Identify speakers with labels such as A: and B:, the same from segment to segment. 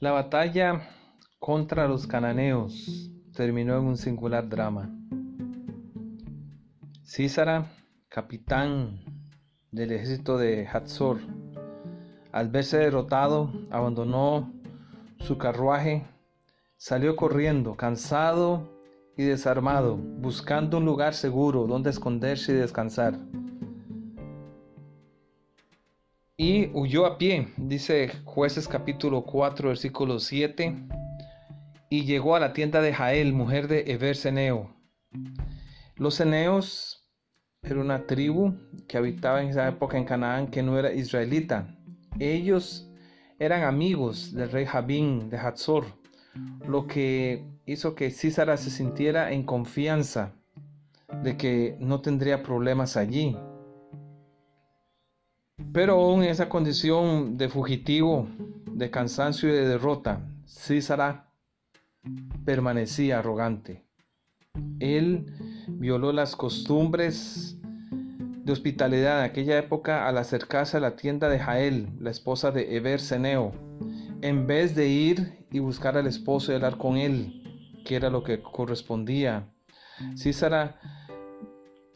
A: La batalla contra los cananeos terminó en un singular drama. Císara, capitán del ejército de Hatzor, al verse derrotado, abandonó su carruaje, salió corriendo, cansado y desarmado, buscando un lugar seguro donde esconderse y descansar. Y huyó a pie, dice jueces capítulo 4, versículo 7, y llegó a la tienda de Jael, mujer de Eber Seneo. Los Seneos era una tribu que habitaba en esa época en Canaán que no era israelita. Ellos eran amigos del rey Jabín de Hatzor, lo que hizo que Císara se sintiera en confianza de que no tendría problemas allí. Pero aún en esa condición de fugitivo, de cansancio y de derrota, Císara permanecía arrogante. Él violó las costumbres de hospitalidad de aquella época al acercarse a la tienda de Jael, la esposa de Eber Seneo, en vez de ir y buscar al esposo y hablar con él, que era lo que correspondía. Císara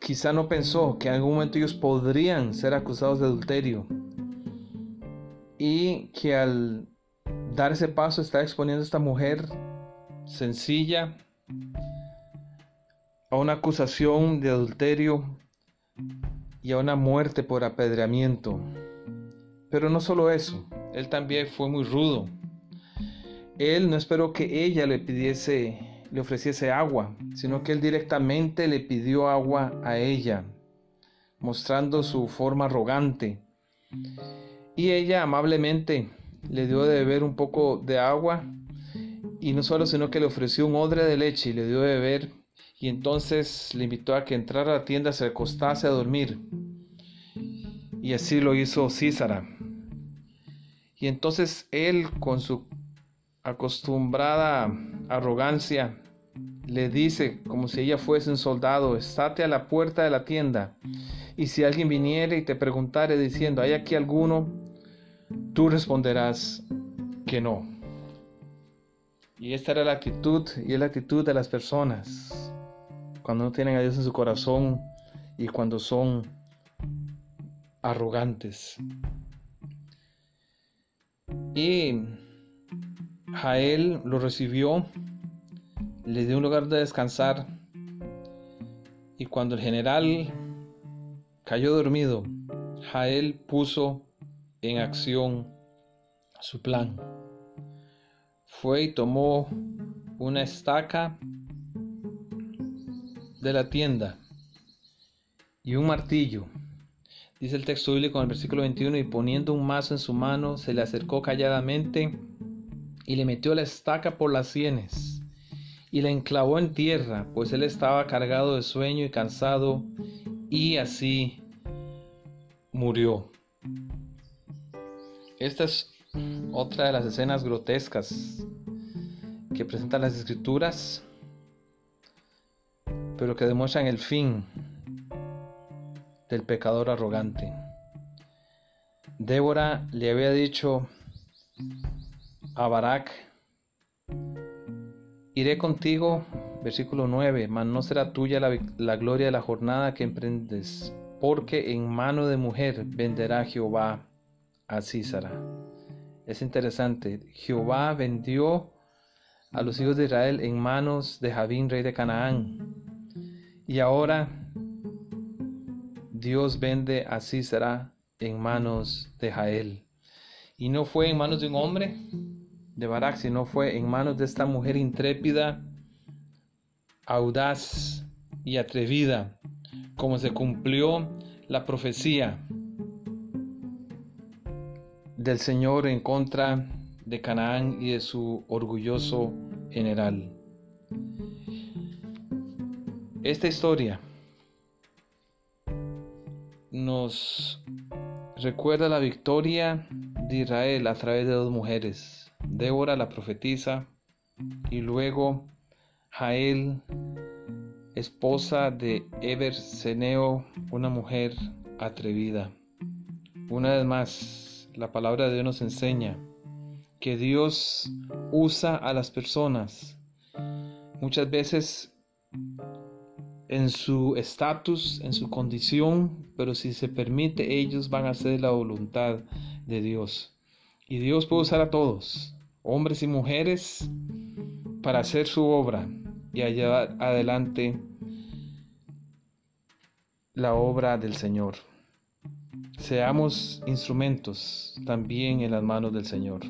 A: quizá no pensó que en algún momento ellos podrían ser acusados de adulterio y que al dar ese paso está exponiendo a esta mujer sencilla a una acusación de adulterio y a una muerte por apedreamiento. Pero no solo eso, él también fue muy rudo. Él no esperó que ella le pidiese le ofreciese agua, sino que él directamente le pidió agua a ella, mostrando su forma arrogante. Y ella amablemente le dio de beber un poco de agua, y no solo, sino que le ofreció un odre de leche y le dio de beber, y entonces le invitó a que entrara a la tienda, se acostase a dormir. Y así lo hizo Císara. Y entonces él, con su acostumbrada arrogancia, le dice, como si ella fuese un soldado, estate a la puerta de la tienda, y si alguien viniere y te preguntare diciendo, ¿hay aquí alguno? Tú responderás que no. Y esta era la actitud y es la actitud de las personas cuando no tienen a Dios en su corazón y cuando son arrogantes. Y Jael lo recibió le dio un lugar de descansar y cuando el general cayó dormido, Jael puso en acción su plan. Fue y tomó una estaca de la tienda y un martillo. Dice el texto bíblico en el versículo 21, y poniendo un mazo en su mano, se le acercó calladamente y le metió la estaca por las sienes y la enclavó en tierra, pues él estaba cargado de sueño y cansado, y así murió. Esta es otra de las escenas grotescas que presentan las escrituras, pero que demuestran el fin del pecador arrogante. Débora le había dicho a Iré contigo, versículo 9, mas no será tuya la, gloria de la jornada que emprendes, porque en mano de mujer venderá Jehová a Císara. Es interesante, Jehová vendió a los hijos de Israel en manos de Javín, rey de Canaán. Y ahora Dios vende a Císara en manos de Jael. Y no fue en manos de un hombre, de Barak, sino fue en manos de esta mujer intrépida, audaz y atrevida, como se cumplió la profecía del Señor en contra de Canaán y de su orgulloso general. Esta historia nos recuerda la victoria de Israel a través de dos mujeres, Débora la profetisa y luego Jael, esposa de Eber Seneo, una mujer atrevida. Una vez más, la palabra de Dios nos enseña que Dios usa a las personas. Muchas veces en su estatus, en su condición, pero si se permite, ellos van a hacer la voluntad de Dios. Y Dios puede usar a todos, hombres y mujeres, para hacer su obra y llevar adelante la obra del Señor. Seamos instrumentos también en las manos del Señor.